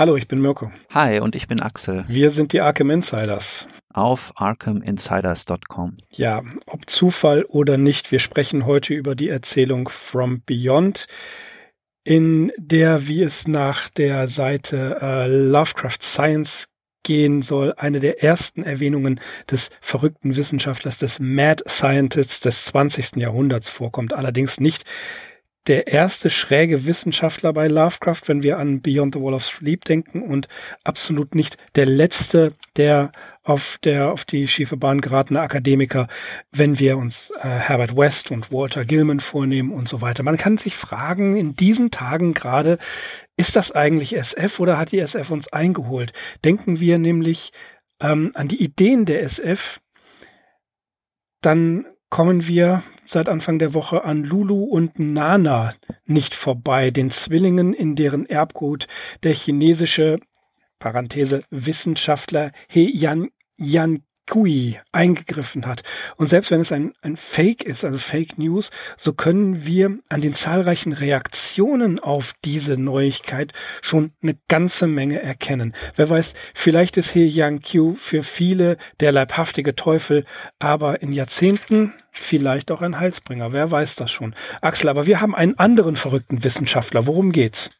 Hallo, ich bin Mirko. Hi, und ich bin Axel. Wir sind die Arkham Insiders. Auf ArkhamInsiders.com. Ja, ob Zufall oder nicht, wir sprechen heute über die Erzählung From Beyond, in der, wie es nach der Seite äh, Lovecraft Science gehen soll, eine der ersten Erwähnungen des verrückten Wissenschaftlers, des Mad Scientists des 20. Jahrhunderts vorkommt. Allerdings nicht der erste schräge Wissenschaftler bei Lovecraft, wenn wir an Beyond the Wall of Sleep denken und absolut nicht der letzte, der auf der auf die schiefe Bahn geratene Akademiker, wenn wir uns äh, Herbert West und Walter Gilman vornehmen und so weiter. Man kann sich fragen, in diesen Tagen gerade, ist das eigentlich SF oder hat die SF uns eingeholt? Denken wir nämlich ähm, an die Ideen der SF, dann kommen wir seit Anfang der Woche an Lulu und Nana nicht vorbei, den Zwillingen, in deren Erbgut der chinesische Parenthese Wissenschaftler He Yan, Yan Kui eingegriffen hat. Und selbst wenn es ein, ein Fake ist, also Fake News, so können wir an den zahlreichen Reaktionen auf diese Neuigkeit schon eine ganze Menge erkennen. Wer weiß, vielleicht ist He Yang Q für viele der leibhaftige Teufel, aber in Jahrzehnten vielleicht auch ein Heilsbringer. Wer weiß das schon. Axel, aber wir haben einen anderen verrückten Wissenschaftler. Worum geht's?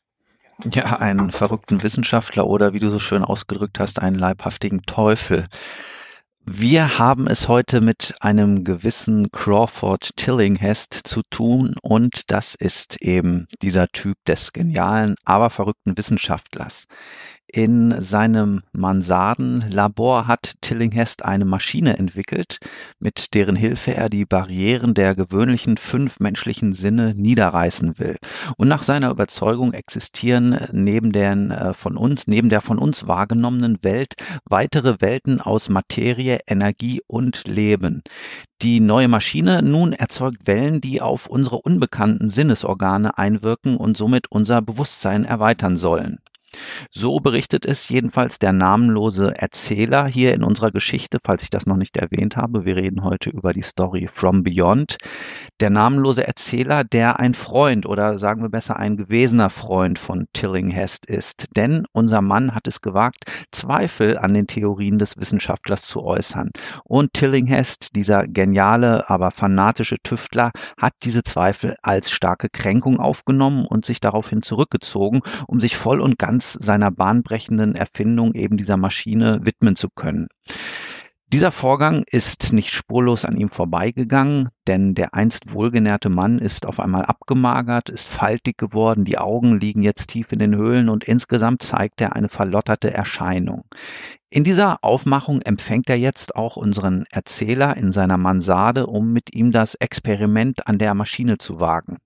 Ja, einen verrückten Wissenschaftler oder wie du so schön ausgedrückt hast, einen leibhaftigen Teufel. Wir haben es heute mit einem gewissen Crawford Tillinghast zu tun und das ist eben dieser Typ des genialen, aber verrückten Wissenschaftlers. In seinem Mansardenlabor hat Tillinghast eine Maschine entwickelt, mit deren Hilfe er die Barrieren der gewöhnlichen fünf menschlichen Sinne niederreißen will. Und nach seiner Überzeugung existieren neben den äh, von uns, neben der von uns wahrgenommenen Welt weitere Welten aus Materie, Energie und Leben. Die neue Maschine nun erzeugt Wellen, die auf unsere unbekannten Sinnesorgane einwirken und somit unser Bewusstsein erweitern sollen. So berichtet es jedenfalls der namenlose Erzähler hier in unserer Geschichte, falls ich das noch nicht erwähnt habe. Wir reden heute über die Story From Beyond. Der namenlose Erzähler, der ein Freund oder sagen wir besser ein gewesener Freund von Tillinghast ist. Denn unser Mann hat es gewagt, Zweifel an den Theorien des Wissenschaftlers zu äußern. Und Tillinghast, dieser geniale, aber fanatische Tüftler, hat diese Zweifel als starke Kränkung aufgenommen und sich daraufhin zurückgezogen, um sich voll und ganz seiner bahnbrechenden Erfindung eben dieser Maschine widmen zu können. Dieser Vorgang ist nicht spurlos an ihm vorbeigegangen, denn der einst wohlgenährte Mann ist auf einmal abgemagert, ist faltig geworden, die Augen liegen jetzt tief in den Höhlen und insgesamt zeigt er eine verlotterte Erscheinung. In dieser Aufmachung empfängt er jetzt auch unseren Erzähler in seiner Mansarde, um mit ihm das Experiment an der Maschine zu wagen.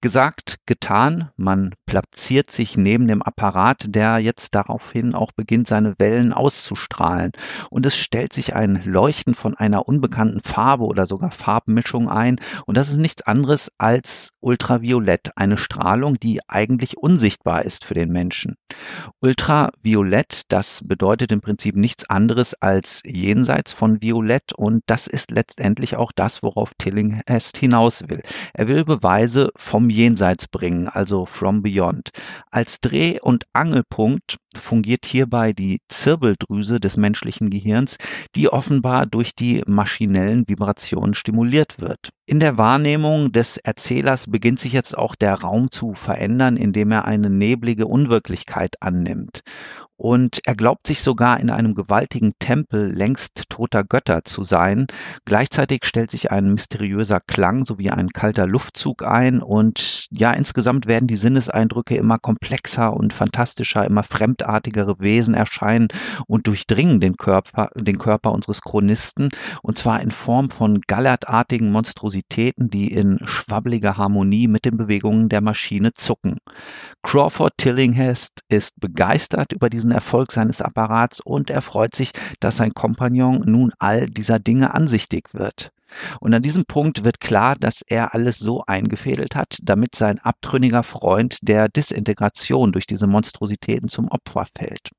Gesagt, getan. Man platziert sich neben dem Apparat, der jetzt daraufhin auch beginnt, seine Wellen auszustrahlen. Und es stellt sich ein Leuchten von einer unbekannten Farbe oder sogar Farbmischung ein. Und das ist nichts anderes als Ultraviolett, eine Strahlung, die eigentlich unsichtbar ist für den Menschen. Ultraviolett, das bedeutet im Prinzip nichts anderes als jenseits von Violett. Und das ist letztendlich auch das, worauf Tillinghast hinaus will. Er will Beweise vom Jenseits bringen, also from beyond. Als Dreh- und Angelpunkt fungiert hierbei die Zirbeldrüse des menschlichen Gehirns, die offenbar durch die maschinellen Vibrationen stimuliert wird. In der Wahrnehmung des Erzählers beginnt sich jetzt auch der Raum zu verändern, indem er eine neblige Unwirklichkeit annimmt. Und er glaubt sich sogar in einem gewaltigen Tempel längst toter Götter zu sein. Gleichzeitig stellt sich ein mysteriöser Klang sowie ein kalter Luftzug ein und ja, insgesamt werden die Sinneseindrücke immer komplexer und fantastischer, immer fremdartigere Wesen erscheinen und durchdringen den Körper, den Körper unseres Chronisten und zwar in Form von gallertartigen Monstrositäten, die in schwabbeliger Harmonie mit den Bewegungen der Maschine zucken. Crawford Tillinghast ist begeistert über diesen Erfolg seines Apparats und er freut sich, dass sein Kompagnon nun all dieser Dinge ansichtig wird. Und an diesem Punkt wird klar, dass er alles so eingefädelt hat, damit sein abtrünniger Freund der Disintegration durch diese Monstrositäten zum Opfer fällt.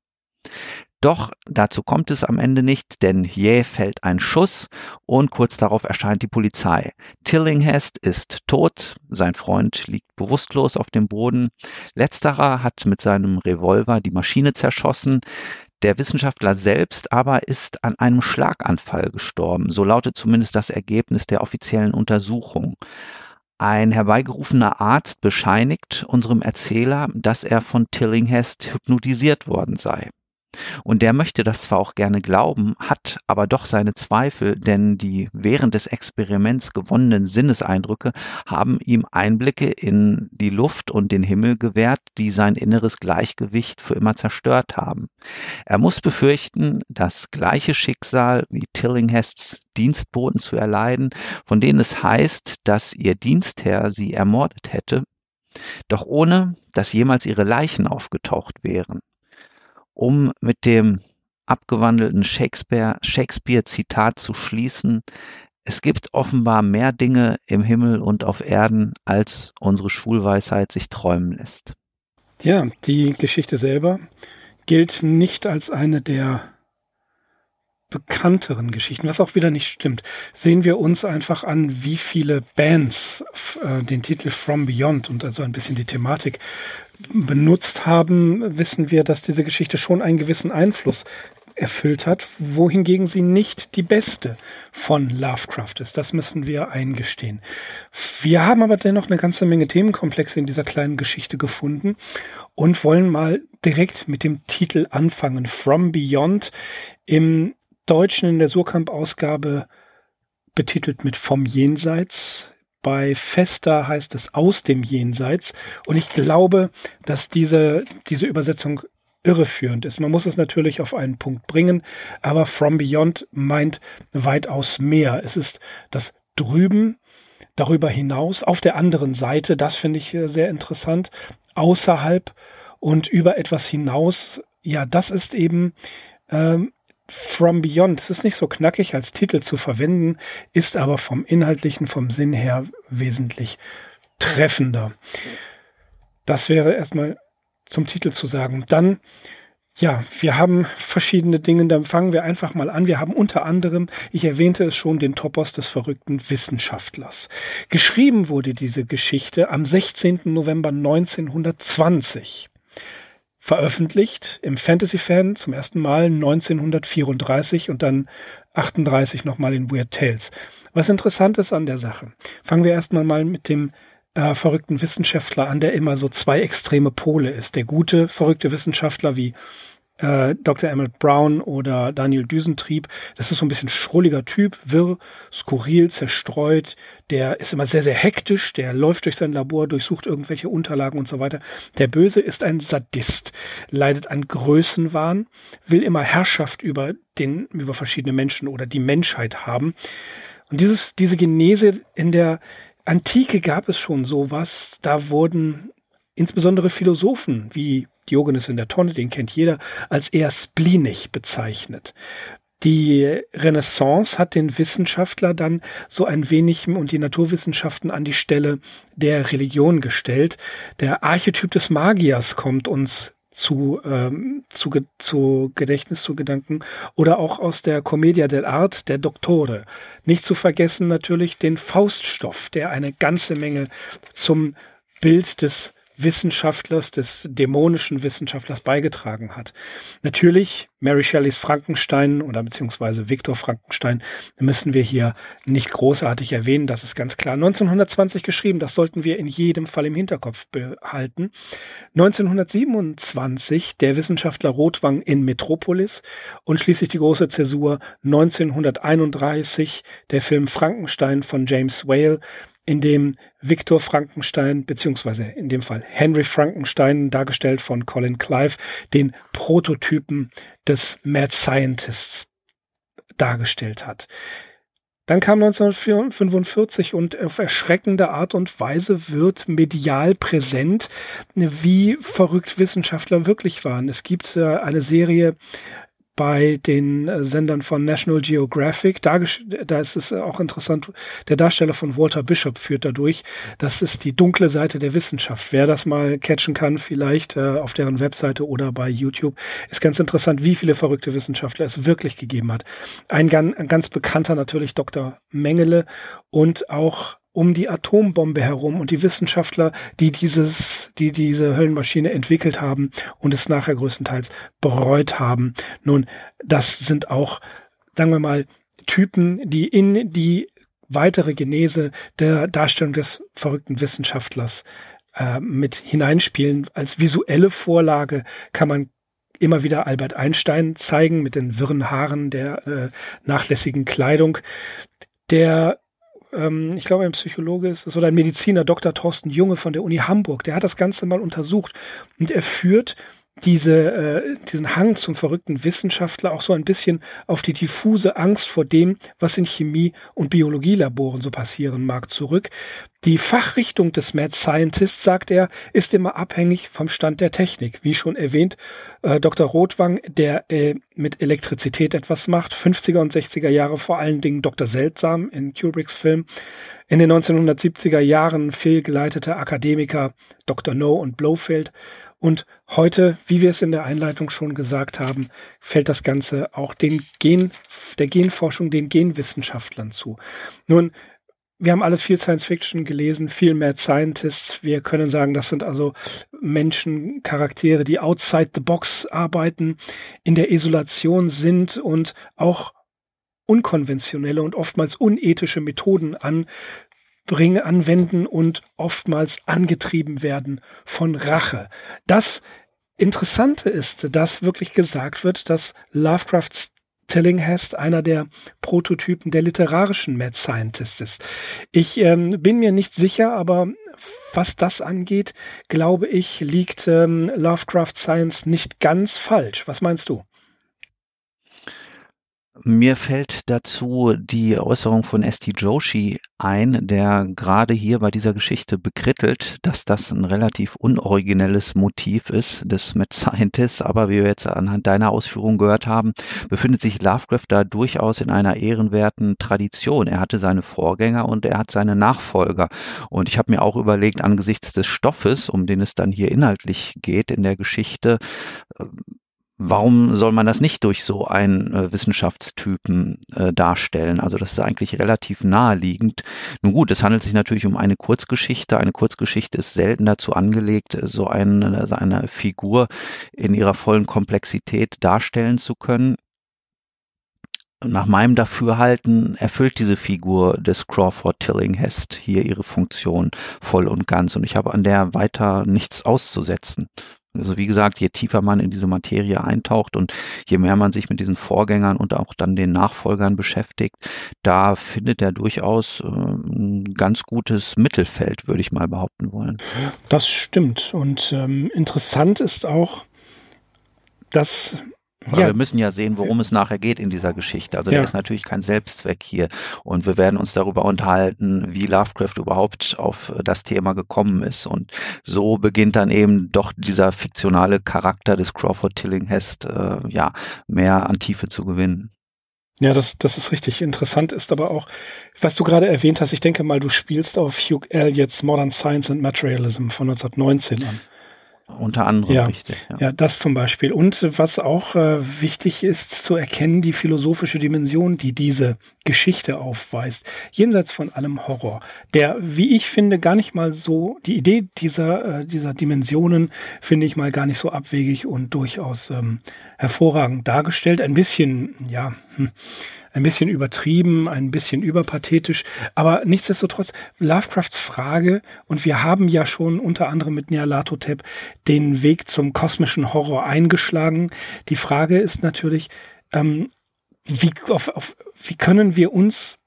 Doch dazu kommt es am Ende nicht, denn jäh fällt ein Schuss und kurz darauf erscheint die Polizei. Tillinghast ist tot, sein Freund liegt bewusstlos auf dem Boden. Letzterer hat mit seinem Revolver die Maschine zerschossen. Der Wissenschaftler selbst aber ist an einem Schlaganfall gestorben. So lautet zumindest das Ergebnis der offiziellen Untersuchung. Ein herbeigerufener Arzt bescheinigt unserem Erzähler, dass er von Tillinghast hypnotisiert worden sei. Und der möchte das zwar auch gerne glauben, hat aber doch seine Zweifel, denn die während des Experiments gewonnenen Sinneseindrücke haben ihm Einblicke in die Luft und den Himmel gewährt, die sein inneres Gleichgewicht für immer zerstört haben. Er muss befürchten, das gleiche Schicksal wie Tillinghasts Dienstboten zu erleiden, von denen es heißt, dass ihr Dienstherr sie ermordet hätte, doch ohne dass jemals ihre Leichen aufgetaucht wären um mit dem abgewandelten Shakespeare-Zitat Shakespeare zu schließen, es gibt offenbar mehr Dinge im Himmel und auf Erden, als unsere Schulweisheit sich träumen lässt. Ja, die Geschichte selber gilt nicht als eine der bekannteren Geschichten, was auch wieder nicht stimmt. Sehen wir uns einfach an, wie viele Bands äh, den Titel From Beyond und also ein bisschen die Thematik benutzt haben, wissen wir, dass diese Geschichte schon einen gewissen Einfluss erfüllt hat, wohingegen sie nicht die beste von Lovecraft ist. Das müssen wir eingestehen. Wir haben aber dennoch eine ganze Menge Themenkomplexe in dieser kleinen Geschichte gefunden und wollen mal direkt mit dem Titel anfangen. From Beyond im Deutschen in der Surkamp-Ausgabe betitelt mit Vom Jenseits. Bei Festa heißt es aus dem Jenseits. Und ich glaube, dass diese, diese Übersetzung irreführend ist. Man muss es natürlich auf einen Punkt bringen, aber From Beyond meint weitaus mehr. Es ist das drüben, darüber hinaus, auf der anderen Seite, das finde ich sehr interessant, außerhalb und über etwas hinaus. Ja, das ist eben ähm, From Beyond. Es ist nicht so knackig als Titel zu verwenden, ist aber vom inhaltlichen, vom Sinn her wesentlich treffender. Das wäre erstmal zum Titel zu sagen. Dann, ja, wir haben verschiedene Dinge, dann fangen wir einfach mal an. Wir haben unter anderem, ich erwähnte es schon, den Topos des verrückten Wissenschaftlers. Geschrieben wurde diese Geschichte am 16. November 1920 veröffentlicht im Fantasy Fan zum ersten Mal 1934 und dann 38 nochmal in Weird Tales. Was interessant ist an der Sache, fangen wir erstmal mal mit dem äh, verrückten Wissenschaftler an, der immer so zwei extreme Pole ist. Der gute, verrückte Wissenschaftler wie äh, Dr. Emmett Brown oder Daniel Düsentrieb. Das ist so ein bisschen schrulliger Typ, wirr, skurril, zerstreut. Der ist immer sehr, sehr hektisch. Der läuft durch sein Labor, durchsucht irgendwelche Unterlagen und so weiter. Der Böse ist ein Sadist, leidet an Größenwahn, will immer Herrschaft über den, über verschiedene Menschen oder die Menschheit haben. Und dieses, diese Genese in der Antike gab es schon sowas. Da wurden insbesondere Philosophen wie Diogenes in der Tonne, den kennt jeder, als eher spleenig bezeichnet. Die Renaissance hat den Wissenschaftler dann so ein wenig und die Naturwissenschaften an die Stelle der Religion gestellt. Der Archetyp des Magiers kommt uns zu, ähm, zu, zu Gedächtnis, zu Gedanken oder auch aus der Commedia dell'arte der Doktore. Nicht zu vergessen natürlich den Fauststoff, der eine ganze Menge zum Bild des Wissenschaftlers, des dämonischen Wissenschaftlers beigetragen hat. Natürlich Mary Shelleys Frankenstein oder beziehungsweise Viktor Frankenstein müssen wir hier nicht großartig erwähnen, das ist ganz klar. 1920 geschrieben, das sollten wir in jedem Fall im Hinterkopf behalten. 1927 der Wissenschaftler Rotwang in Metropolis und schließlich die große Zäsur 1931 der Film Frankenstein von James Whale, in dem Victor Frankenstein, beziehungsweise in dem Fall Henry Frankenstein, dargestellt von Colin Clive, den Prototypen des Mad Scientists dargestellt hat. Dann kam 1945 und auf erschreckende Art und Weise wird medial präsent, wie verrückt Wissenschaftler wirklich waren. Es gibt äh, eine Serie bei den äh, Sendern von National Geographic. Da, da ist es auch interessant, der Darsteller von Walter Bishop führt dadurch. Das ist die dunkle Seite der Wissenschaft. Wer das mal catchen kann, vielleicht äh, auf deren Webseite oder bei YouTube, ist ganz interessant, wie viele verrückte Wissenschaftler es wirklich gegeben hat. Ein, ein ganz bekannter natürlich Dr. Mengele und auch um die Atombombe herum und die Wissenschaftler, die dieses, die diese Höllenmaschine entwickelt haben und es nachher größtenteils bereut haben. Nun, das sind auch, sagen wir mal, Typen, die in die weitere Genese der Darstellung des verrückten Wissenschaftlers äh, mit hineinspielen. Als visuelle Vorlage kann man immer wieder Albert Einstein zeigen mit den wirren Haaren der äh, nachlässigen Kleidung. Der ähm, ich glaube, ein Psychologe ist es oder ein Mediziner, Dr. Thorsten Junge von der Uni Hamburg, der hat das Ganze mal untersucht und er führt diese, äh, diesen Hang zum verrückten Wissenschaftler auch so ein bisschen auf die diffuse Angst vor dem, was in Chemie- und Biologielaboren so passieren mag, zurück. Die Fachrichtung des Mad Scientist, sagt er, ist immer abhängig vom Stand der Technik. Wie schon erwähnt, äh, Dr. Rothwang, der äh, mit Elektrizität etwas macht, 50er und 60er Jahre vor allen Dingen Dr. Seltsam in Kubricks Film, in den 1970er Jahren fehlgeleitete Akademiker Dr. No und Blofeld und heute, wie wir es in der Einleitung schon gesagt haben, fällt das Ganze auch den Gen, der Genforschung, den Genwissenschaftlern zu. Nun, wir haben alle viel Science Fiction gelesen, viel Mad Scientists. Wir können sagen, das sind also Menschen, Charaktere, die outside the box arbeiten, in der Isolation sind und auch unkonventionelle und oftmals unethische Methoden an bringen, anwenden und oftmals angetrieben werden von Rache. Das Interessante ist, dass wirklich gesagt wird, dass Lovecrafts Tillinghast einer der Prototypen der literarischen Mad Scientists ist. Ich ähm, bin mir nicht sicher, aber was das angeht, glaube ich, liegt ähm, Lovecraft Science nicht ganz falsch. Was meinst du? Mir fällt dazu die Äußerung von St. Joshi ein, der gerade hier bei dieser Geschichte bekrittelt, dass das ein relativ unoriginelles Motiv ist des Mad Scientists. Aber wie wir jetzt anhand deiner Ausführungen gehört haben, befindet sich Lovecraft da durchaus in einer ehrenwerten Tradition. Er hatte seine Vorgänger und er hat seine Nachfolger. Und ich habe mir auch überlegt, angesichts des Stoffes, um den es dann hier inhaltlich geht in der Geschichte, warum soll man das nicht durch so einen äh, Wissenschaftstypen äh, darstellen? Also das ist eigentlich relativ naheliegend. Nun gut, es handelt sich natürlich um eine Kurzgeschichte. Eine Kurzgeschichte ist selten dazu angelegt, so eine, eine Figur in ihrer vollen Komplexität darstellen zu können nach meinem Dafürhalten erfüllt diese Figur des Crawford Tillinghast hier ihre Funktion voll und ganz und ich habe an der weiter nichts auszusetzen. Also wie gesagt, je tiefer man in diese Materie eintaucht und je mehr man sich mit diesen Vorgängern und auch dann den Nachfolgern beschäftigt, da findet er durchaus äh, ein ganz gutes Mittelfeld, würde ich mal behaupten wollen. Das stimmt. Und ähm, interessant ist auch, dass aber ja. wir müssen ja sehen, worum es nachher geht in dieser Geschichte. Also ja. der ist natürlich kein Selbstzweck hier. Und wir werden uns darüber unterhalten, wie Lovecraft überhaupt auf das Thema gekommen ist. Und so beginnt dann eben doch dieser fiktionale Charakter des Crawford Tillinghast äh, ja mehr an Tiefe zu gewinnen. Ja, das, das ist richtig interessant, ist aber auch, was du gerade erwähnt hast, ich denke mal, du spielst auf Hugh Elliott's Modern Science and Materialism von 1919 an. Unter anderem ja, richtig. Ja. ja, das zum Beispiel. Und was auch äh, wichtig ist zu erkennen, die philosophische Dimension, die diese Geschichte aufweist, jenseits von allem Horror, der, wie ich finde, gar nicht mal so, die Idee dieser, äh, dieser Dimensionen finde ich mal gar nicht so abwegig und durchaus ähm, hervorragend dargestellt. Ein bisschen, ja, hm, ein bisschen übertrieben, ein bisschen überpathetisch, aber nichtsdestotrotz Lovecrafts Frage, und wir haben ja schon unter anderem mit Nyarlathotep den Weg zum kosmischen Horror eingeschlagen. Die Frage ist natürlich, ähm, wie, auf, auf, wie können wir uns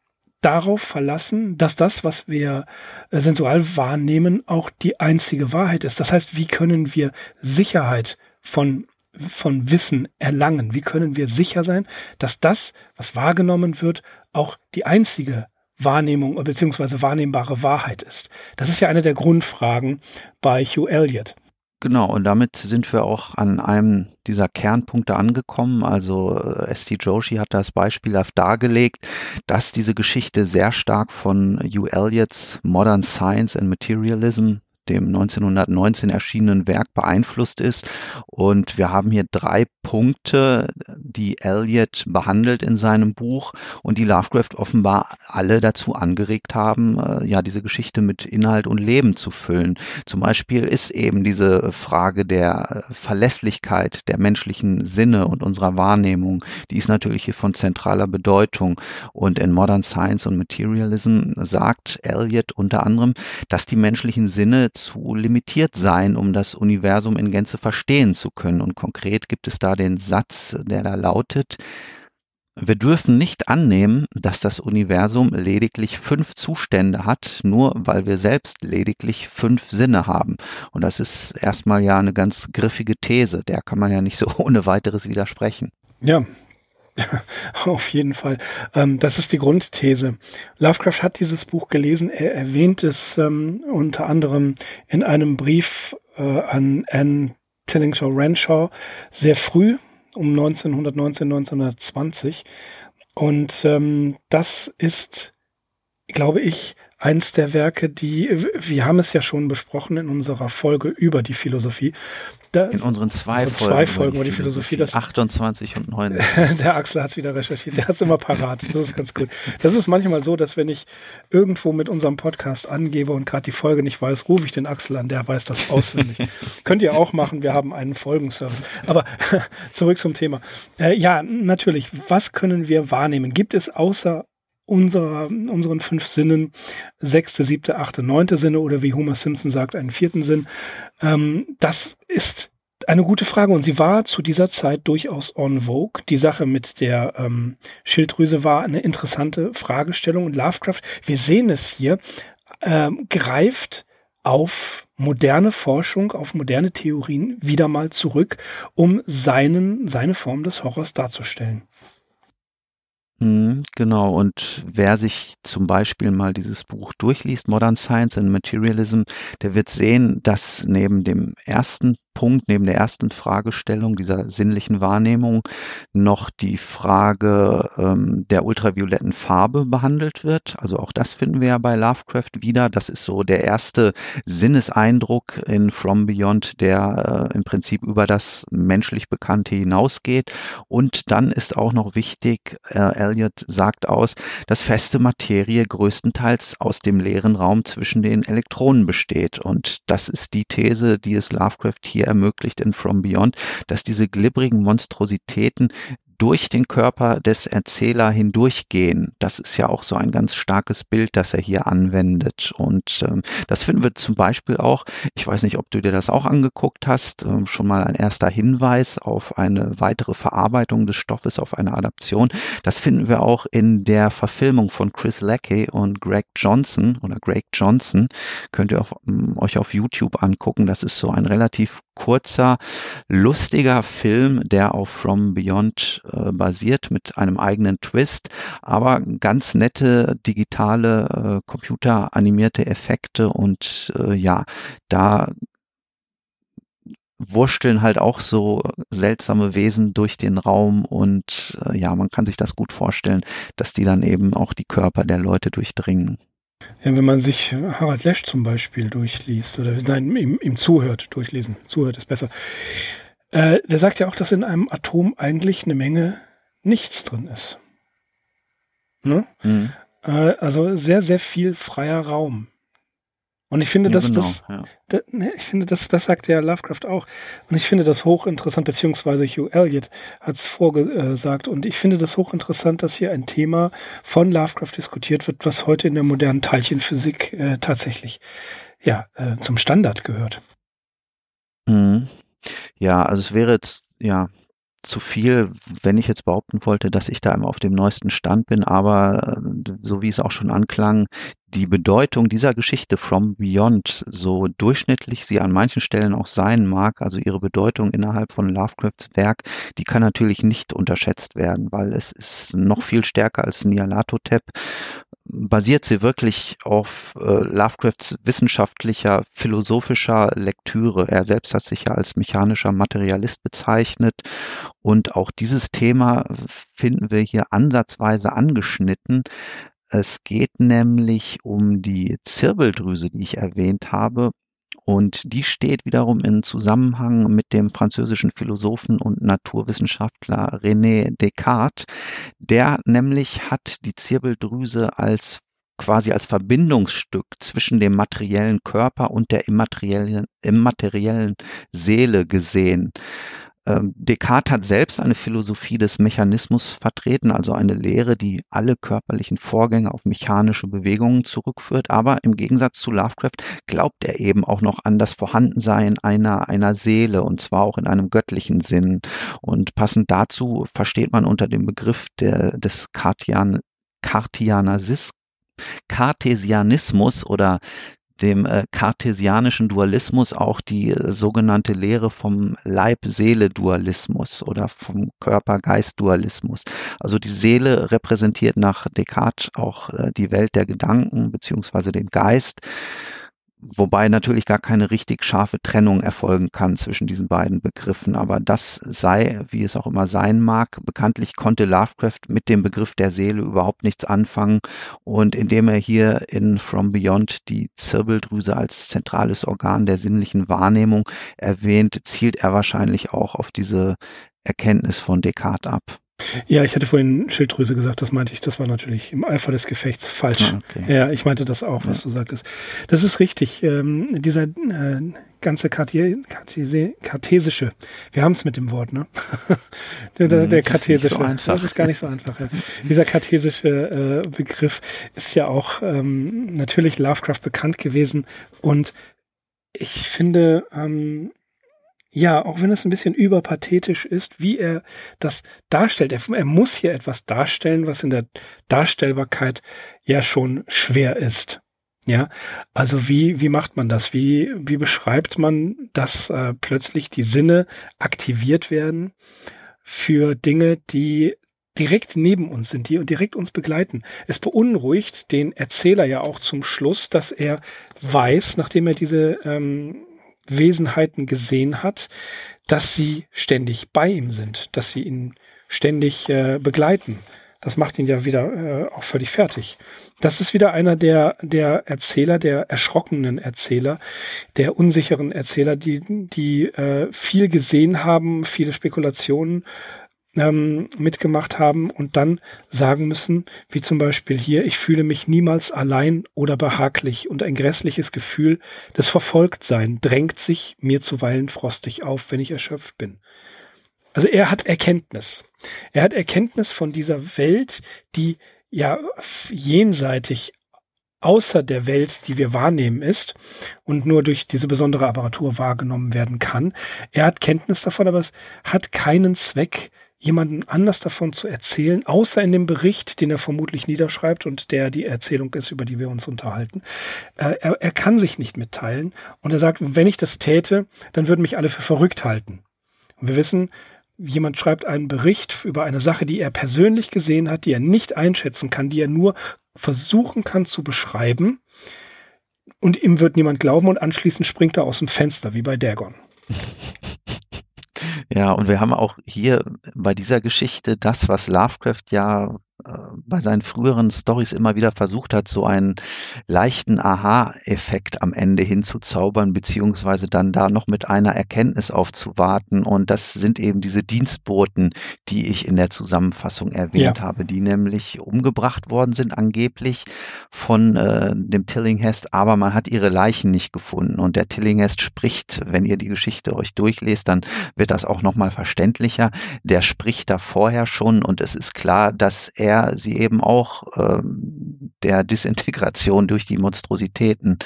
darauf verlassen, dass das, was wir äh, sensual wahrnehmen, auch die einzige Wahrheit ist. Das heißt, wie können wir Sicherheit von von Wissen erlangen? Wie können wir sicher sein, dass das, was wahrgenommen wird, auch die einzige Wahrnehmung bzw. wahrnehmbare Wahrheit ist? Das ist ja eine der Grundfragen bei Hugh Elliot. Genau, und damit sind wir auch an einem dieser Kernpunkte angekommen. Also äh, S.T. Joshi hat das beispielhaft dargelegt, dass diese Geschichte sehr stark von Hugh Elliots Modern Science and Materialism dem 1919 erschienenen Werk beeinflusst ist. Und wir haben hier drei Punkte, die Eliot behandelt in seinem Buch und die Lovecraft offenbar alle dazu angeregt haben, äh, ja, diese Geschichte mit Inhalt und Leben zu füllen. Zum Beispiel ist eben diese Frage der Verlässlichkeit der menschlichen Sinne und unserer Wahrnehmung, die ist natürlich hier von zentraler Bedeutung. Und in Modern Science und Materialism sagt Eliot unter anderem, dass die menschlichen Sinne zu limitiert sein, um das Universum in Gänze verstehen zu können. Und konkret gibt es da den Satz, der da lautet, wir dürfen nicht annehmen, dass das Universum lediglich fünf Zustände hat, nur weil wir selbst lediglich fünf Sinne haben. Und das ist erstmal ja eine ganz griffige These, der kann man ja nicht so ohne weiteres widersprechen. Ja, Auf jeden Fall. Ähm, das ist die Grundthese. Lovecraft hat dieses Buch gelesen. Er erwähnt es ähm, unter anderem in einem Brief äh, an Anne Tillingshaw Renshaw sehr früh, um 1919, 1920. Und ähm, das ist, glaube ich, eins der Werke, die, wir haben es ja schon besprochen in unserer Folge über die Philosophie, da, in unseren zwei Folgen. Zwei Folgen über die Philosophie. Das, 28 und 9. der Axel hat es wieder recherchiert. Der hat es immer parat. Das ist ganz gut. Das ist manchmal so, dass wenn ich irgendwo mit unserem Podcast angebe und gerade die Folge nicht weiß, rufe ich den Axel an. Der weiß das auswendig. Könnt ihr auch machen. Wir haben einen Folgenservice. Aber zurück zum Thema. Äh, ja, natürlich. Was können wir wahrnehmen? Gibt es außer unserer, unseren fünf Sinnen, sechste, siebte, achte, neunte Sinne oder wie Homer Simpson sagt, einen vierten Sinn. Ähm, das ist eine gute Frage und sie war zu dieser Zeit durchaus on vogue. Die Sache mit der ähm, Schilddrüse war eine interessante Fragestellung und Lovecraft, wir sehen es hier, ähm, greift auf moderne Forschung, auf moderne Theorien wieder mal zurück, um seinen, seine Form des Horrors darzustellen. Mhm, genau. Und wer sich zum Beispiel mal dieses Buch durchliest, Modern Science and Materialism, der wird sehen, dass neben dem ersten Punkt, neben der ersten Fragestellung dieser sinnlichen Wahrnehmung noch die Frage ähm, der ultravioletten Farbe behandelt wird. Also auch das finden wir ja bei Lovecraft wieder. Das ist so der erste Sinneseindruck in From Beyond, der äh, im Prinzip über das menschlich Bekannte hinausgeht. Und dann ist auch noch wichtig, äh, Elliot sagt aus, dass feste Materie größtenteils aus dem leeren Raum zwischen den Elektronen besteht. Und das ist die These, die es Lovecraft hier ermöglicht in From Beyond, dass diese glibberigen Monstrositäten durch den Körper des Erzähler hindurchgehen. Das ist ja auch so ein ganz starkes Bild, das er hier anwendet. Und ähm, das finden wir zum Beispiel auch, ich weiß nicht, ob du dir das auch angeguckt hast, ähm, schon mal ein erster Hinweis auf eine weitere Verarbeitung des Stoffes, auf eine Adaption. Das finden wir auch in der Verfilmung von Chris Lackey und Greg Johnson oder Greg Johnson. Könnt ihr auf, ähm, euch auf YouTube angucken. Das ist so ein relativ kurzer, lustiger Film, der auf From Beyond äh, basiert mit einem eigenen Twist, aber ganz nette digitale, äh, computeranimierte Effekte und äh, ja, da wursteln halt auch so seltsame Wesen durch den Raum und äh, ja, man kann sich das gut vorstellen, dass die dann eben auch die Körper der Leute durchdringen. Ja, wenn man sich Harald Lesch zum Beispiel durchliest oder nein, ihm, ihm zuhört, durchlesen, zuhört ist besser. Äh, der sagt ja auch, dass in einem Atom eigentlich eine Menge nichts drin ist. Ne? Mhm. Äh, also sehr, sehr viel freier Raum. Und ich finde, ja, dass genau, das, ja. da, ne, ich finde, das, das sagt ja Lovecraft auch. Und ich finde das hochinteressant, beziehungsweise Hugh Elliott hat es vorgesagt. Und ich finde das hochinteressant, dass hier ein Thema von Lovecraft diskutiert wird, was heute in der modernen Teilchenphysik äh, tatsächlich ja äh, zum Standard gehört. Mhm. Ja, also es wäre jetzt, ja, zu viel, wenn ich jetzt behaupten wollte, dass ich da immer auf dem neuesten Stand bin, aber äh, so wie es auch schon anklang, die Bedeutung dieser Geschichte From Beyond, so durchschnittlich sie an manchen Stellen auch sein mag, also ihre Bedeutung innerhalb von Lovecrafts Werk, die kann natürlich nicht unterschätzt werden, weil es ist noch viel stärker als Nyarlathotep basiert sie wirklich auf äh, Lovecrafts wissenschaftlicher, philosophischer Lektüre. Er selbst hat sich ja als mechanischer Materialist bezeichnet und auch dieses Thema finden wir hier ansatzweise angeschnitten. Es geht nämlich um die Zirbeldrüse, die ich erwähnt habe, und die steht wiederum in Zusammenhang mit dem französischen Philosophen und Naturwissenschaftler René Descartes. Der nämlich hat die Zirbeldrüse als quasi als Verbindungsstück zwischen dem materiellen Körper und der immateriellen, immateriellen Seele gesehen. Ähm, Descartes hat selbst eine Philosophie des Mechanismus vertreten, also eine Lehre, die alle körperlichen Vorgänge auf mechanische Bewegungen zurückführt. Aber im Gegensatz zu Lovecraft glaubt er eben auch noch an das Vorhandensein einer, einer Seele und zwar auch in einem göttlichen Sinn. Und passend dazu versteht man unter dem Begriff der, des Cartian, Cartesianismus oder dem äh, kartesianischen Dualismus auch die äh, sogenannte Lehre vom Leib-Seele-Dualismus oder vom Körper-Geist-Dualismus. Also die Seele repräsentiert nach Descartes auch äh, die Welt der Gedanken beziehungsweise den Geist wobei natürlich gar keine richtig scharfe Trennung erfolgen kann zwischen diesen beiden Begriffen. Aber das sei, wie es auch immer sein mag, bekanntlich konnte Lovecraft mit dem Begriff der Seele überhaupt nichts anfangen. Und indem er hier in From Beyond die Zirbeldrüse als zentrales Organ der sinnlichen Wahrnehmung erwähnt, zielt er wahrscheinlich auch auf diese Erkenntnis von Descartes ab. Ja, ich hatte vorhin Schilddrüse gesagt, das meinte ich, das war natürlich im Eifer des Gefechts falsch. Ah, okay. Ja, ich meinte das auch, was ja. du sagtest. Das ist richtig. Ähm, dieser äh, ganze kartesische, wir haben es mit dem Wort, ne? der, der, der kartesische, das, so das ist gar nicht so einfach. Ja. Dieser kartesische äh, Begriff ist ja auch ähm, natürlich Lovecraft bekannt gewesen und ich finde, ähm, ja, auch wenn es ein bisschen überpathetisch ist, wie er das darstellt. Er, er, muss hier etwas darstellen, was in der Darstellbarkeit ja schon schwer ist. Ja, also wie, wie macht man das? Wie, wie beschreibt man, dass äh, plötzlich die Sinne aktiviert werden für Dinge, die direkt neben uns sind, die direkt uns begleiten. Es beunruhigt den Erzähler ja auch zum Schluss, dass er weiß, nachdem er diese ähm, Wesenheiten gesehen hat, dass sie ständig bei ihm sind, dass sie ihn ständig äh, begleiten. Das macht ihn ja wieder äh, auch völlig fertig. Das ist wieder einer der, der Erzähler, der erschrockenen Erzähler, der unsicheren Erzähler, die, die äh, viel gesehen haben, viele Spekulationen ähm, mitgemacht haben und dann sagen müssen, wie zum Beispiel hier, ich fühle mich niemals allein oder behaglich und ein grässliches Gefühl des Verfolgtsein drängt sich mir zuweilen frostig auf, wenn ich erschöpft bin. Also er hat Erkenntnis. Er hat Erkenntnis von dieser Welt, die ja jenseitig außer der Welt, die wir wahrnehmen ist und nur durch diese besondere Apparatur wahrgenommen werden kann. Er hat Kenntnis davon, aber es hat keinen Zweck, jemanden anders davon zu erzählen, außer in dem Bericht, den er vermutlich niederschreibt und der die Erzählung ist, über die wir uns unterhalten. Äh, er, er kann sich nicht mitteilen und er sagt, wenn ich das täte, dann würden mich alle für verrückt halten. Und wir wissen, jemand schreibt einen Bericht über eine Sache, die er persönlich gesehen hat, die er nicht einschätzen kann, die er nur versuchen kann zu beschreiben. Und ihm wird niemand glauben und anschließend springt er aus dem Fenster, wie bei Dagon. Ja, und wir haben auch hier bei dieser Geschichte das, was Lovecraft ja bei seinen früheren Stories immer wieder versucht hat, so einen leichten Aha-Effekt am Ende hinzuzaubern, beziehungsweise dann da noch mit einer Erkenntnis aufzuwarten. Und das sind eben diese Dienstboten, die ich in der Zusammenfassung erwähnt ja. habe, die nämlich umgebracht worden sind, angeblich von äh, dem Tillinghast, aber man hat ihre Leichen nicht gefunden. Und der Tillinghast spricht, wenn ihr die Geschichte euch durchlest, dann wird das auch nochmal verständlicher. Der spricht da vorher schon und es ist klar, dass er er sie eben auch ähm, der Disintegration durch die Monstrositäten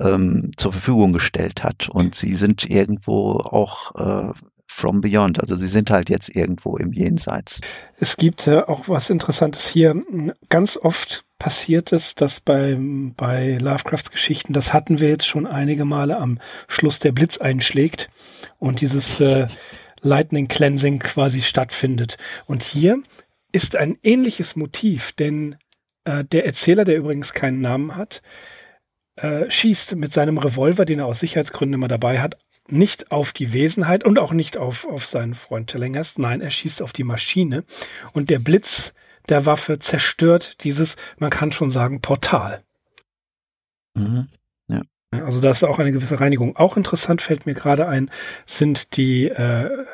ähm, zur Verfügung gestellt hat. Und sie sind irgendwo auch äh, from beyond. Also sie sind halt jetzt irgendwo im Jenseits. Es gibt äh, auch was Interessantes hier. Ganz oft passiert es, dass bei, bei Lovecrafts Geschichten, das hatten wir jetzt schon einige Male am Schluss der Blitz einschlägt und dieses äh, Lightning Cleansing quasi stattfindet. Und hier ist ein ähnliches Motiv, denn äh, der Erzähler, der übrigens keinen Namen hat, äh, schießt mit seinem Revolver, den er aus Sicherheitsgründen immer dabei hat, nicht auf die Wesenheit und auch nicht auf, auf seinen Freund Tillinghast. Nein, er schießt auf die Maschine und der Blitz der Waffe zerstört dieses, man kann schon sagen, Portal. Mhm. Ja. Also da ist auch eine gewisse Reinigung. Auch interessant fällt mir gerade ein, sind die, äh,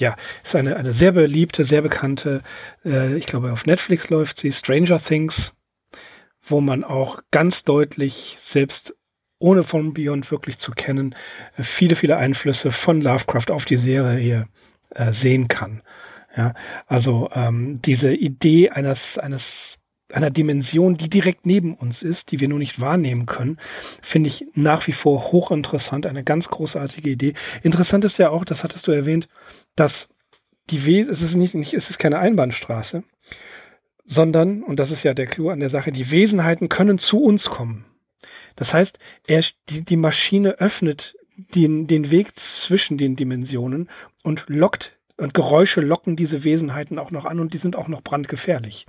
ja, ist eine, eine sehr beliebte, sehr bekannte, äh, ich glaube auf Netflix läuft sie, Stranger Things, wo man auch ganz deutlich, selbst ohne von Beyond wirklich zu kennen, viele, viele Einflüsse von Lovecraft auf die Serie hier äh, sehen kann. Ja, also ähm, diese Idee eines, eines einer Dimension, die direkt neben uns ist, die wir nur nicht wahrnehmen können, finde ich nach wie vor hochinteressant, eine ganz großartige Idee. Interessant ist ja auch, das hattest du erwähnt, dass die We es ist nicht, nicht es ist keine Einbahnstraße, sondern und das ist ja der Clou an der Sache, die Wesenheiten können zu uns kommen. Das heißt, er die, die Maschine öffnet den den Weg zwischen den Dimensionen und lockt und Geräusche locken diese Wesenheiten auch noch an und die sind auch noch brandgefährlich.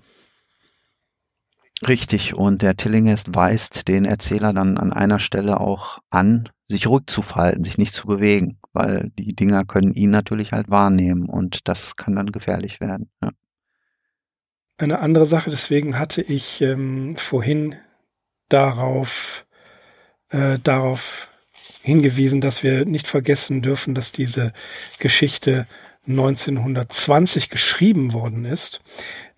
Richtig, und der Tillinghast weist den Erzähler dann an einer Stelle auch an, sich ruhig zu verhalten, sich nicht zu bewegen, weil die Dinger können ihn natürlich halt wahrnehmen und das kann dann gefährlich werden. Ja. Eine andere Sache, deswegen hatte ich ähm, vorhin darauf, äh, darauf hingewiesen, dass wir nicht vergessen dürfen, dass diese Geschichte 1920 geschrieben worden ist.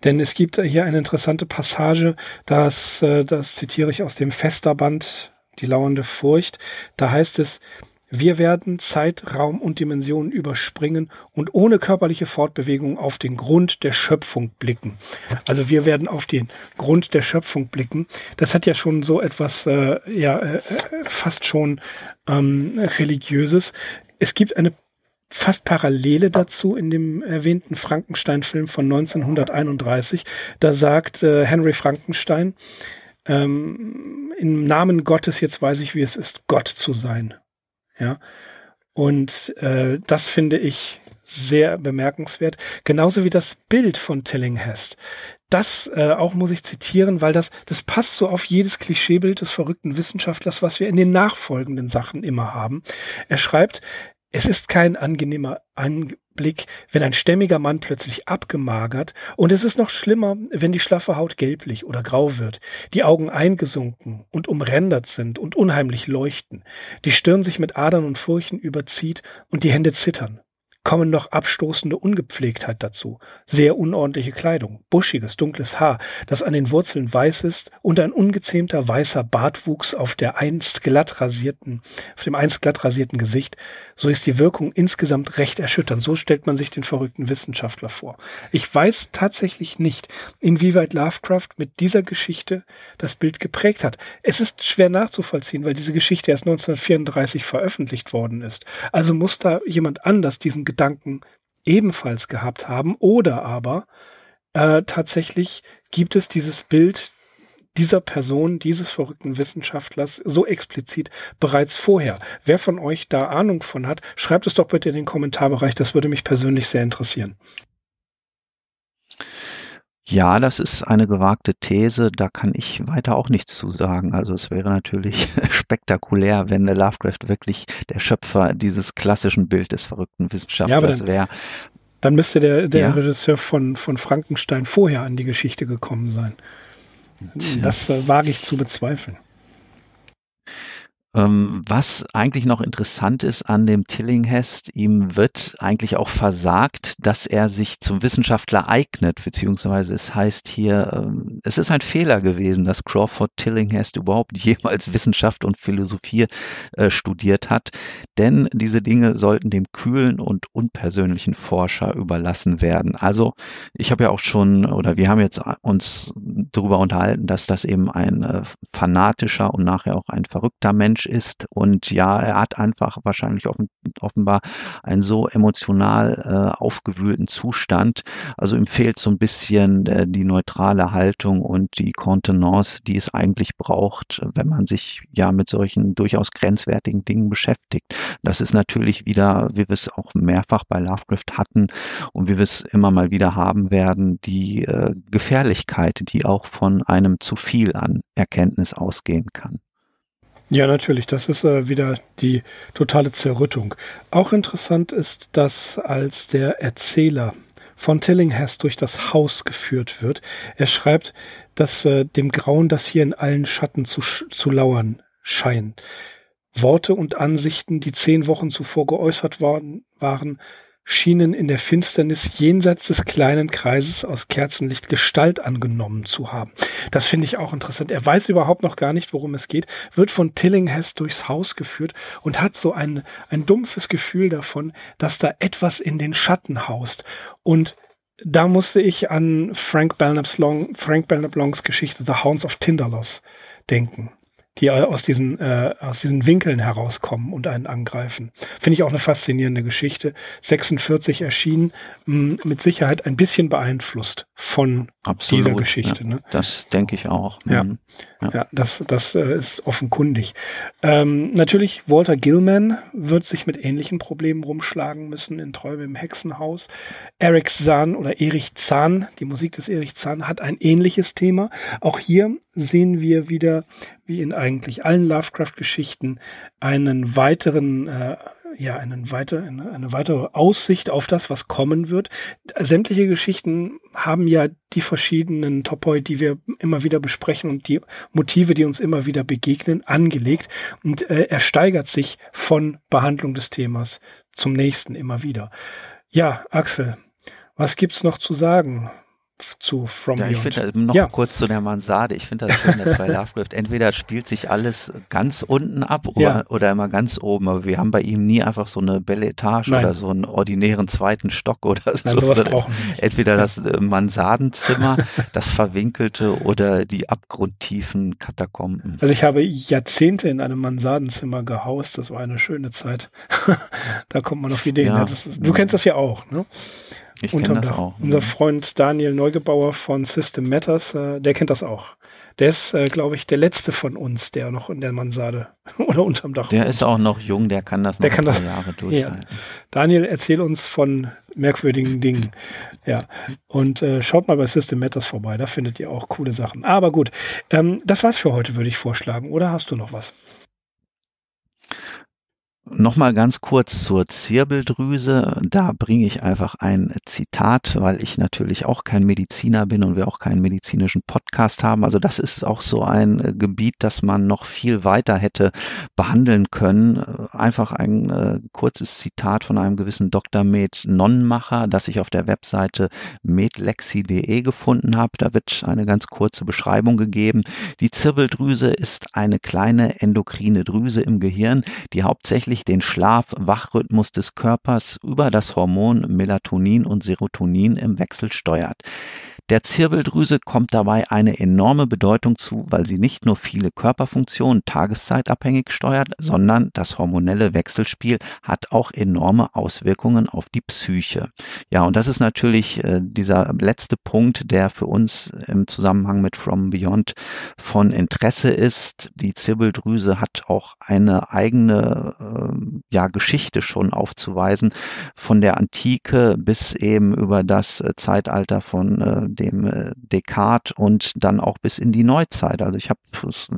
Denn es gibt hier eine interessante Passage, das, äh, das zitiere ich aus dem Festerband, die lauernde Furcht. Da heißt es, wir werden Zeit, Raum und Dimensionen überspringen und ohne körperliche Fortbewegung auf den Grund der Schöpfung blicken. Also wir werden auf den Grund der Schöpfung blicken. Das hat ja schon so etwas, äh, ja, äh, fast schon ähm, religiöses. Es gibt eine fast Parallele dazu in dem erwähnten Frankenstein-Film von 1931. Da sagt äh, Henry Frankenstein, ähm, im Namen Gottes, jetzt weiß ich, wie es ist, Gott zu sein. Ja. Und äh, das finde ich sehr bemerkenswert. Genauso wie das Bild von Tillinghast. Das äh, auch muss ich zitieren, weil das, das passt so auf jedes Klischeebild des verrückten Wissenschaftlers, was wir in den nachfolgenden Sachen immer haben. Er schreibt, es ist kein angenehmer Anblick, wenn ein stämmiger Mann plötzlich abgemagert, und es ist noch schlimmer, wenn die schlaffe Haut gelblich oder grau wird, die Augen eingesunken und umrändert sind und unheimlich leuchten, die Stirn sich mit Adern und Furchen überzieht und die Hände zittern. Kommen noch abstoßende Ungepflegtheit dazu, sehr unordentliche Kleidung, buschiges, dunkles Haar, das an den Wurzeln weiß ist und ein ungezähmter weißer Bartwuchs auf der einst glatt rasierten, auf dem einst glatt rasierten Gesicht, so ist die Wirkung insgesamt recht erschütternd. So stellt man sich den verrückten Wissenschaftler vor. Ich weiß tatsächlich nicht, inwieweit Lovecraft mit dieser Geschichte das Bild geprägt hat. Es ist schwer nachzuvollziehen, weil diese Geschichte erst 1934 veröffentlicht worden ist. Also muss da jemand anders diesen Gedanken ebenfalls gehabt haben oder aber äh, tatsächlich gibt es dieses Bild dieser Person, dieses verrückten Wissenschaftlers so explizit bereits vorher. Wer von euch da Ahnung von hat, schreibt es doch bitte in den Kommentarbereich. Das würde mich persönlich sehr interessieren. Ja, das ist eine gewagte These. Da kann ich weiter auch nichts zu sagen. Also es wäre natürlich spektakulär, wenn der Lovecraft wirklich der Schöpfer dieses klassischen Bild des verrückten Wissenschaftlers ja, wäre. Dann müsste der, der ja. Regisseur von, von Frankenstein vorher an die Geschichte gekommen sein. Das äh, wage ich zu bezweifeln. Ähm, was eigentlich noch interessant ist an dem Tillinghast, ihm wird eigentlich auch versagt, dass er sich zum Wissenschaftler eignet, beziehungsweise es heißt hier, ähm, es ist ein Fehler gewesen, dass Crawford Tillinghast überhaupt jemals Wissenschaft und Philosophie äh, studiert hat, denn diese Dinge sollten dem kühlen und unpersönlichen Forscher überlassen werden. Also ich habe ja auch schon, oder wir haben jetzt uns darüber unterhalten, dass das eben ein äh, fanatischer und nachher auch ein verrückter Mensch Mensch ist. Und ja, er hat einfach wahrscheinlich offen, offenbar einen so emotional äh, aufgewühlten Zustand. Also ihm fehlt so ein bisschen äh, die neutrale Haltung und die Kontenance, die es eigentlich braucht, wenn man sich ja mit solchen durchaus grenzwertigen Dingen beschäftigt. Das ist natürlich wieder, wie wir es auch mehrfach bei Lovecraft hatten und wie wir es immer mal wieder haben werden, die äh, Gefährlichkeit, die auch von einem zu viel an Erkenntnis ausgehen kann. Ja, natürlich. Das ist äh, wieder die totale Zerrüttung. Auch interessant ist, dass als der Erzähler von Tillinghast durch das Haus geführt wird, er schreibt, dass äh, dem Grauen das hier in allen Schatten zu, zu lauern scheint. Worte und Ansichten, die zehn Wochen zuvor geäußert worden waren, schienen in der Finsternis jenseits des kleinen Kreises aus Kerzenlicht Gestalt angenommen zu haben. Das finde ich auch interessant. Er weiß überhaupt noch gar nicht, worum es geht, wird von Tillinghast durchs Haus geführt und hat so ein, ein dumpfes Gefühl davon, dass da etwas in den Schatten haust. Und da musste ich an Frank Belknap's Long, Frank Belknap Longs Geschichte The Hounds of Tinderloss denken die aus diesen, äh, aus diesen Winkeln herauskommen und einen angreifen. Finde ich auch eine faszinierende Geschichte. 46 erschienen, mh, mit Sicherheit ein bisschen beeinflusst von Absolut, dieser Geschichte. Ja, ne? Das denke ich auch. Ja. Mhm. Ja, ja das, das äh, ist offenkundig. Ähm, natürlich, Walter Gilman wird sich mit ähnlichen Problemen rumschlagen müssen in Träume im Hexenhaus. Eric Zahn oder Erich Zahn, die Musik des Erich Zahn, hat ein ähnliches Thema. Auch hier sehen wir wieder, wie in eigentlich allen Lovecraft-Geschichten, einen weiteren äh, ja einen weiter, eine, eine weitere Aussicht auf das, was kommen wird. Sämtliche Geschichten haben ja die verschiedenen Topoi, die wir immer wieder besprechen und die Motive, die uns immer wieder begegnen, angelegt. Und äh, er steigert sich von Behandlung des Themas zum nächsten immer wieder. Ja, Axel, was gibt's noch zu sagen? Zu From ja, ich finde noch ja. kurz zu der Mansarde. Ich finde das schön, dass bei Lovecraft entweder spielt sich alles ganz unten ab oder, ja. oder immer ganz oben. Aber wir haben bei ihm nie einfach so eine Belle Etage Nein. oder so einen ordinären zweiten Stock oder Nein, so. Oder entweder das äh, Mansardenzimmer, das verwinkelte oder die abgrundtiefen Katakomben. Also ich habe Jahrzehnte in einem Mansardenzimmer gehaust. Das war eine schöne Zeit. da kommt man auf Ideen. Ja. Das, du kennst das ja auch, ne? Ich kenne das auch. Unser Freund Daniel Neugebauer von System Matters, äh, der kennt das auch. Der ist, äh, glaube ich, der letzte von uns, der noch in der Mansarde oder unterm Dach Der wohnt. ist auch noch jung, der kann das noch der kann das, Jahre durchhalten. Ja. Daniel, erzähl uns von merkwürdigen Dingen. ja. Und äh, schaut mal bei System Matters vorbei, da findet ihr auch coole Sachen. Aber gut, ähm, das war's für heute, würde ich vorschlagen. Oder hast du noch was? Nochmal ganz kurz zur Zirbeldrüse. Da bringe ich einfach ein Zitat, weil ich natürlich auch kein Mediziner bin und wir auch keinen medizinischen Podcast haben. Also das ist auch so ein äh, Gebiet, das man noch viel weiter hätte behandeln können. Einfach ein äh, kurzes Zitat von einem gewissen Dr. Med Nonnenmacher, das ich auf der Webseite medlexi.de gefunden habe. Da wird eine ganz kurze Beschreibung gegeben. Die Zirbeldrüse ist eine kleine endokrine Drüse im Gehirn, die hauptsächlich letztlich den Schlaf-Wachrhythmus des Körpers über das Hormon Melatonin und Serotonin im Wechsel steuert. Der Zirbeldrüse kommt dabei eine enorme Bedeutung zu, weil sie nicht nur viele Körperfunktionen tageszeitabhängig steuert, sondern das hormonelle Wechselspiel hat auch enorme Auswirkungen auf die Psyche. Ja, und das ist natürlich äh, dieser letzte Punkt, der für uns im Zusammenhang mit From Beyond von Interesse ist. Die Zirbeldrüse hat auch eine eigene äh, ja, Geschichte schon aufzuweisen, von der Antike bis eben über das äh, Zeitalter von äh, dem äh, Descartes und dann auch bis in die Neuzeit. Also ich habe,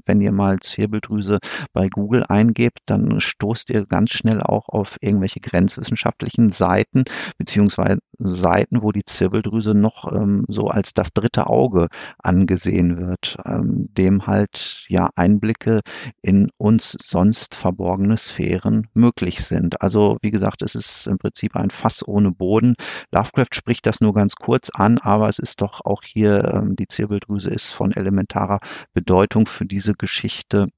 wenn ihr mal Zirbeldrüse bei Google eingebt, dann stoßt ihr ganz schnell auch auf irgendwelche grenzwissenschaftlichen Seiten, beziehungsweise Seiten, wo die Zirbeldrüse noch ähm, so als das dritte Auge angesehen wird, ähm, dem halt ja Einblicke in uns sonst verborgene Sphären möglich sind. Also wie gesagt, es ist im Prinzip ein Fass ohne Boden. Lovecraft spricht das nur ganz kurz an, aber es ist doch auch hier, ähm, die Zirbeldrüse ist von elementarer Bedeutung für diese Geschichte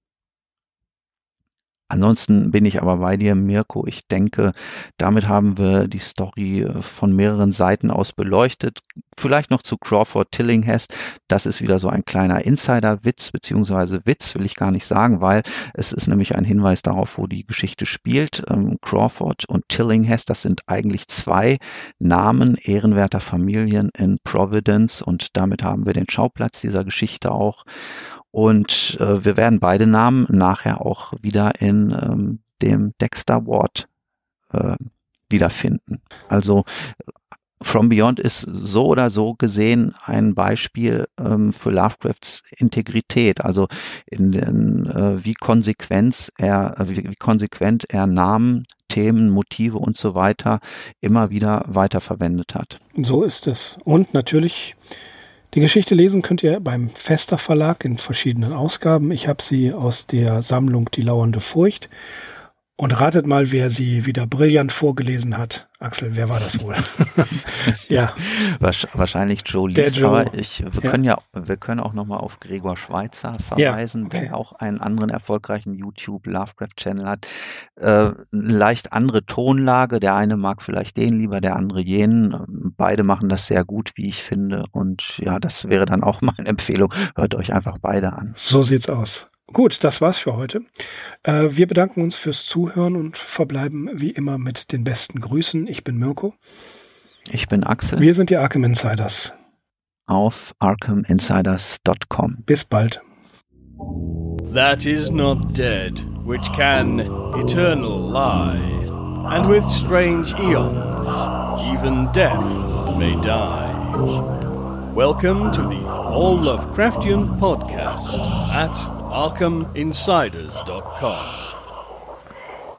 Ansonsten bin ich aber bei dir, Mirko. Ich denke, damit haben wir die Story äh, von mehreren Seiten aus beleuchtet. Vielleicht noch zu Crawford Tillinghast. Das ist wieder so ein kleiner Insider-Witz, beziehungsweise Witz will ich gar nicht sagen, weil es ist nämlich ein Hinweis darauf, wo die Geschichte spielt. Ähm, Crawford und Tillinghast, das sind eigentlich zwei Namen ehrenwerter Familien in Providence und damit haben wir den Schauplatz dieser Geschichte auch. Und äh, wir werden beide Namen nachher auch wieder in ähm, dem Dexter Ward äh, wiederfinden. Also From Beyond ist so oder so gesehen ein Beispiel ähm, für Lovecrafts Integrität, also in den, äh, wie konsequent er, äh, wie, wie konsequent er Namen, Themen, Motive und so weiter immer wieder weiterverwendet hat. So ist es. Und natürlich die Geschichte lesen könnt ihr beim Fester Verlag in verschiedenen Ausgaben. Ich habe sie aus der Sammlung Die lauernde Furcht und ratet mal, wer sie wieder brillant vorgelesen hat. Axel, wer war das wohl? ja. Wahrscheinlich Joe Lees, Joe. aber ich, wir ja. können ja, wir können auch nochmal auf Gregor Schweitzer verweisen, ja, okay. der auch einen anderen erfolgreichen YouTube Lovecraft Channel hat. Äh, leicht andere Tonlage. Der eine mag vielleicht den lieber, der andere jenen. Beide machen das sehr gut, wie ich finde. Und ja, das wäre dann auch meine Empfehlung. Hört euch einfach beide an. So sieht's aus. Gut, das war's für heute. Äh, wir bedanken uns fürs Zuhören und verbleiben wie immer mit den besten Grüßen. Ich bin Mirko. Ich bin Axel. Wir sind die Arkham Insiders. Auf arkhaminsiders.com. Bis bald. That is not dead, which can eternal lie, and with strange eons, even death may die. Welcome to the All Lovecraftian Podcast at ArkhamInsiders.com.